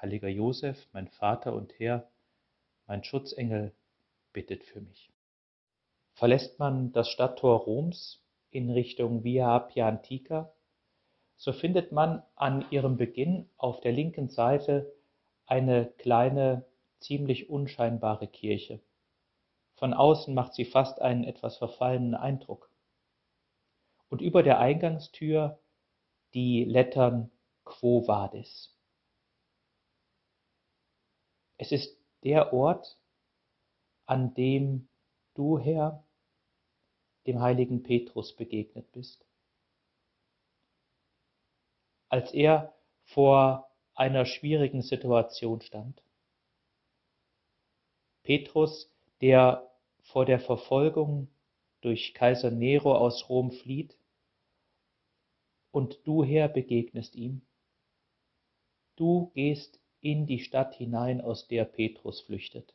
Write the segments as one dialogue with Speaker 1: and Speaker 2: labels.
Speaker 1: heiliger Josef, mein Vater und Herr, mein Schutzengel, bittet für mich. Verlässt man das Stadttor Roms in Richtung Via Appia Antica, so findet man an ihrem Beginn auf der linken Seite eine kleine, ziemlich unscheinbare Kirche. Von außen macht sie fast einen etwas verfallenen Eindruck. Und über der Eingangstür die Lettern Quo Vadis. Es ist der Ort, an dem du, Herr, dem heiligen Petrus begegnet bist. Als er vor einer schwierigen Situation stand. Petrus, der vor der Verfolgung durch Kaiser Nero aus Rom flieht, und du, Herr, begegnest ihm. Du gehst in die Stadt hinein, aus der Petrus flüchtet.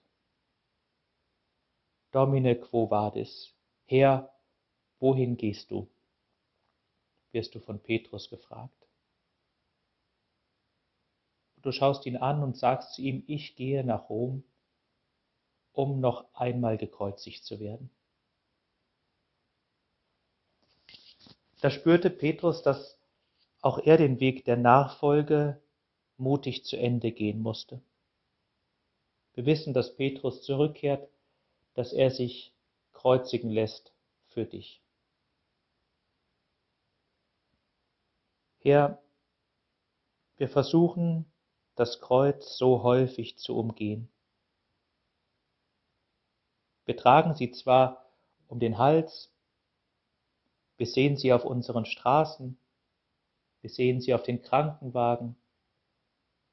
Speaker 1: Domine quo vadis? Herr, wohin gehst du? wirst du von Petrus gefragt. Du schaust ihn an und sagst zu ihm, ich gehe nach Rom, um noch einmal gekreuzigt zu werden. Da spürte Petrus, dass auch er den Weg der Nachfolge mutig zu Ende gehen musste. Wir wissen, dass Petrus zurückkehrt, dass er sich kreuzigen lässt für dich. Herr, wir versuchen das Kreuz so häufig zu umgehen. Wir tragen sie zwar um den Hals, wir sehen sie auf unseren Straßen, wir sehen sie auf den Krankenwagen,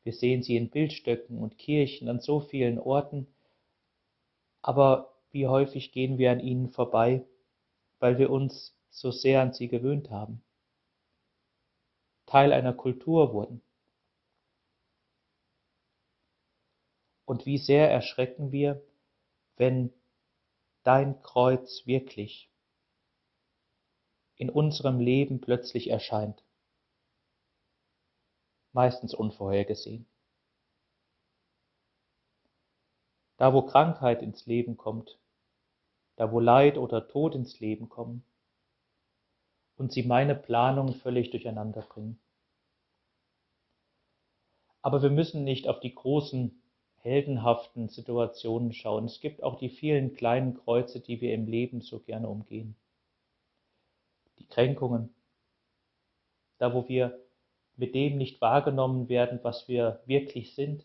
Speaker 1: wir sehen sie in Bildstöcken und Kirchen an so vielen Orten, aber wie häufig gehen wir an ihnen vorbei, weil wir uns so sehr an sie gewöhnt haben, Teil einer Kultur wurden. Und wie sehr erschrecken wir, wenn dein Kreuz wirklich in unserem Leben plötzlich erscheint meistens unvorhergesehen. Da wo Krankheit ins Leben kommt, da wo Leid oder Tod ins Leben kommen und sie meine Planungen völlig durcheinander bringen. Aber wir müssen nicht auf die großen, heldenhaften Situationen schauen. Es gibt auch die vielen kleinen Kreuze, die wir im Leben so gerne umgehen. Die Kränkungen, da wo wir mit dem nicht wahrgenommen werden, was wir wirklich sind.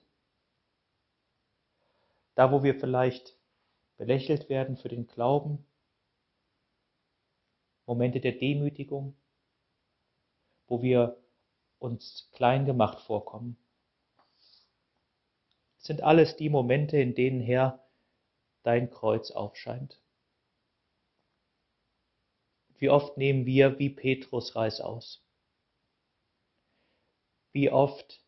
Speaker 1: Da, wo wir vielleicht belächelt werden für den Glauben, Momente der Demütigung, wo wir uns klein gemacht vorkommen. Sind alles die Momente, in denen Herr dein Kreuz aufscheint. Wie oft nehmen wir wie Petrus Reis aus? Wie oft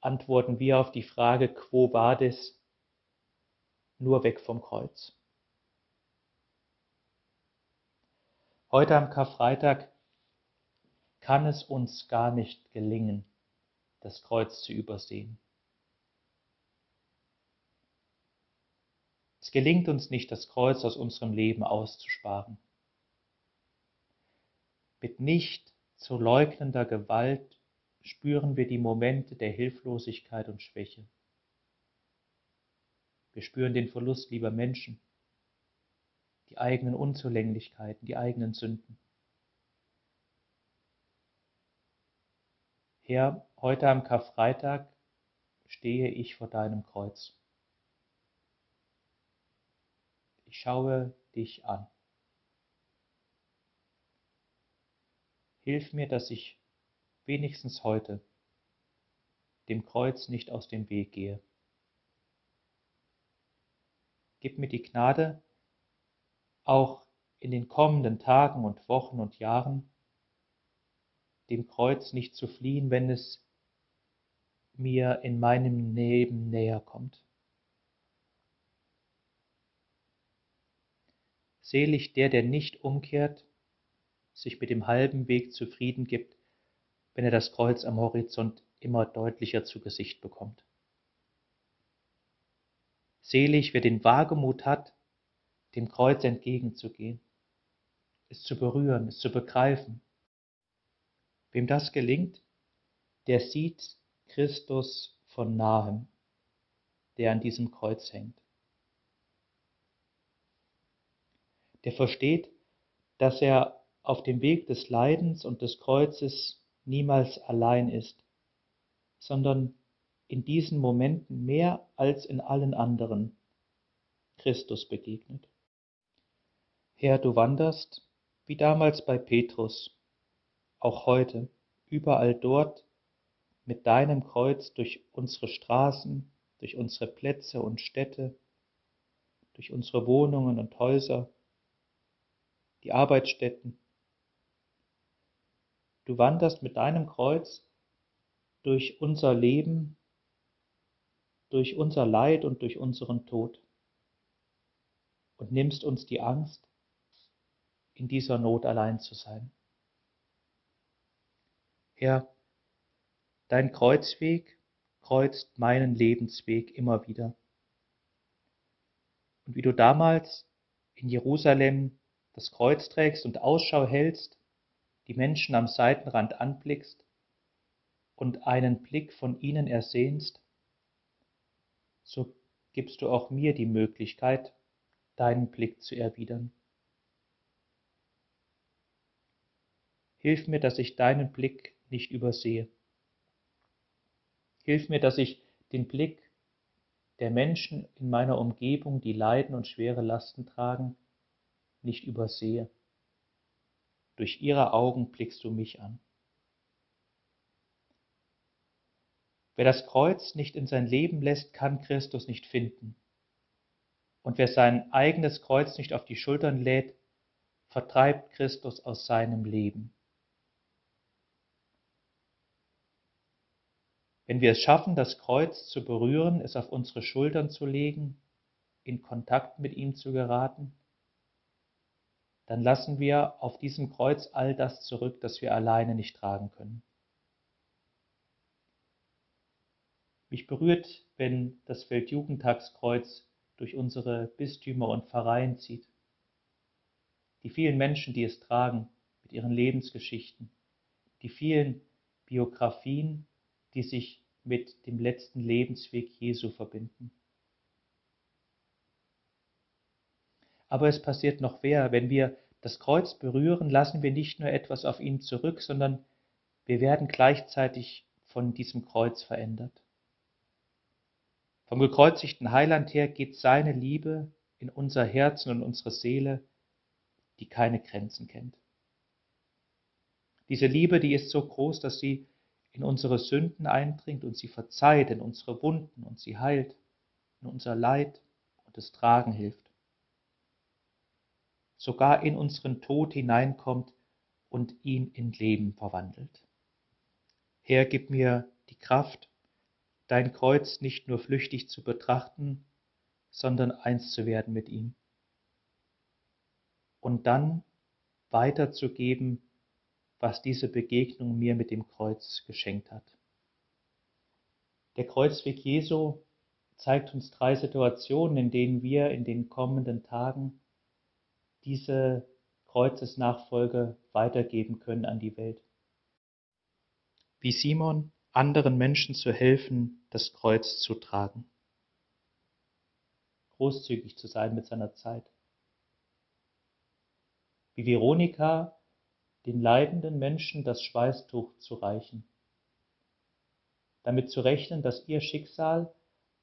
Speaker 1: antworten wir auf die Frage, quo vadis, nur weg vom Kreuz. Heute am Karfreitag kann es uns gar nicht gelingen, das Kreuz zu übersehen. Es gelingt uns nicht, das Kreuz aus unserem Leben auszusparen. Mit nicht zu leugnender Gewalt spüren wir die Momente der Hilflosigkeit und Schwäche. Wir spüren den Verlust lieber Menschen, die eigenen Unzulänglichkeiten, die eigenen Sünden. Herr, heute am Karfreitag stehe ich vor deinem Kreuz. Ich schaue dich an. Hilf mir, dass ich wenigstens heute dem Kreuz nicht aus dem Weg gehe. Gib mir die Gnade, auch in den kommenden Tagen und Wochen und Jahren dem Kreuz nicht zu fliehen, wenn es mir in meinem Leben näher kommt. Selig der, der nicht umkehrt, sich mit dem halben Weg zufrieden gibt, wenn er das Kreuz am Horizont immer deutlicher zu Gesicht bekommt. Selig, wer den Wagemut hat, dem Kreuz entgegenzugehen, es zu berühren, es zu begreifen. Wem das gelingt, der sieht Christus von nahem, der an diesem Kreuz hängt. Der versteht, dass er auf dem Weg des Leidens und des Kreuzes niemals allein ist, sondern in diesen Momenten mehr als in allen anderen Christus begegnet. Herr, du wanderst, wie damals bei Petrus, auch heute, überall dort, mit deinem Kreuz durch unsere Straßen, durch unsere Plätze und Städte, durch unsere Wohnungen und Häuser, die Arbeitsstätten. Du wanderst mit deinem Kreuz durch unser Leben, durch unser Leid und durch unseren Tod und nimmst uns die Angst, in dieser Not allein zu sein. Herr, dein Kreuzweg kreuzt meinen Lebensweg immer wieder. Und wie du damals in Jerusalem das Kreuz trägst und Ausschau hältst, die Menschen am Seitenrand anblickst und einen Blick von ihnen ersehnst, so gibst du auch mir die Möglichkeit, deinen Blick zu erwidern. Hilf mir, dass ich deinen Blick nicht übersehe. Hilf mir, dass ich den Blick der Menschen in meiner Umgebung, die leiden und schwere Lasten tragen, nicht übersehe. Durch ihre Augen blickst du mich an. Wer das Kreuz nicht in sein Leben lässt, kann Christus nicht finden. Und wer sein eigenes Kreuz nicht auf die Schultern lädt, vertreibt Christus aus seinem Leben. Wenn wir es schaffen, das Kreuz zu berühren, es auf unsere Schultern zu legen, in Kontakt mit ihm zu geraten, dann lassen wir auf diesem Kreuz all das zurück, das wir alleine nicht tragen können. Mich berührt, wenn das Weltjugendtagskreuz durch unsere Bistümer und Pfarreien zieht. Die vielen Menschen, die es tragen, mit ihren Lebensgeschichten, die vielen Biografien, die sich mit dem letzten Lebensweg Jesu verbinden. Aber es passiert noch mehr. Wenn wir das Kreuz berühren, lassen wir nicht nur etwas auf ihn zurück, sondern wir werden gleichzeitig von diesem Kreuz verändert. Vom gekreuzigten Heiland her geht seine Liebe in unser Herzen und unsere Seele, die keine Grenzen kennt. Diese Liebe, die ist so groß, dass sie in unsere Sünden eindringt und sie verzeiht, in unsere Wunden und sie heilt, in unser Leid und es Tragen hilft. Sogar in unseren Tod hineinkommt und ihn in Leben verwandelt. Herr, gib mir die Kraft, dein Kreuz nicht nur flüchtig zu betrachten, sondern eins zu werden mit ihm. Und dann weiterzugeben, was diese Begegnung mir mit dem Kreuz geschenkt hat. Der Kreuzweg Jesu zeigt uns drei Situationen, in denen wir in den kommenden Tagen diese Kreuzesnachfolge weitergeben können an die Welt. Wie Simon anderen Menschen zu helfen, das Kreuz zu tragen. Großzügig zu sein mit seiner Zeit. Wie Veronika den leidenden Menschen das Schweißtuch zu reichen, damit zu rechnen, dass ihr Schicksal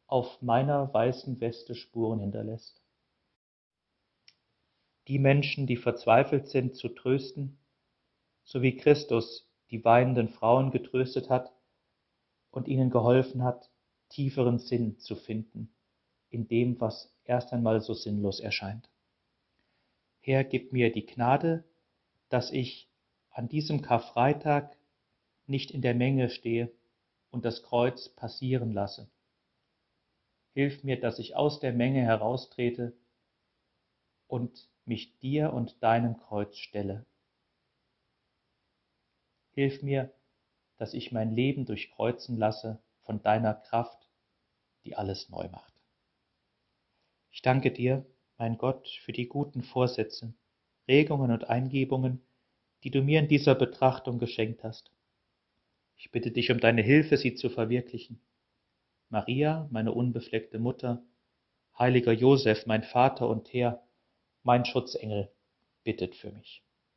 Speaker 1: auf meiner weißen Weste Spuren hinterlässt. Die Menschen, die verzweifelt sind, zu trösten, so wie Christus die weinenden Frauen getröstet hat, und ihnen geholfen hat, tieferen Sinn zu finden in dem, was erst einmal so sinnlos erscheint. Herr, gib mir die Gnade, dass ich an diesem Karfreitag nicht in der Menge stehe und das Kreuz passieren lasse. Hilf mir, dass ich aus der Menge heraustrete und mich dir und deinem Kreuz stelle. Hilf mir, dass ich mein Leben durchkreuzen lasse von deiner Kraft, die alles neu macht. Ich danke dir, mein Gott, für die guten Vorsätze, Regungen und Eingebungen, die du mir in dieser Betrachtung geschenkt hast. Ich bitte dich um deine Hilfe, sie zu verwirklichen. Maria, meine unbefleckte Mutter, heiliger Josef, mein Vater und Herr, mein Schutzengel, bittet für mich.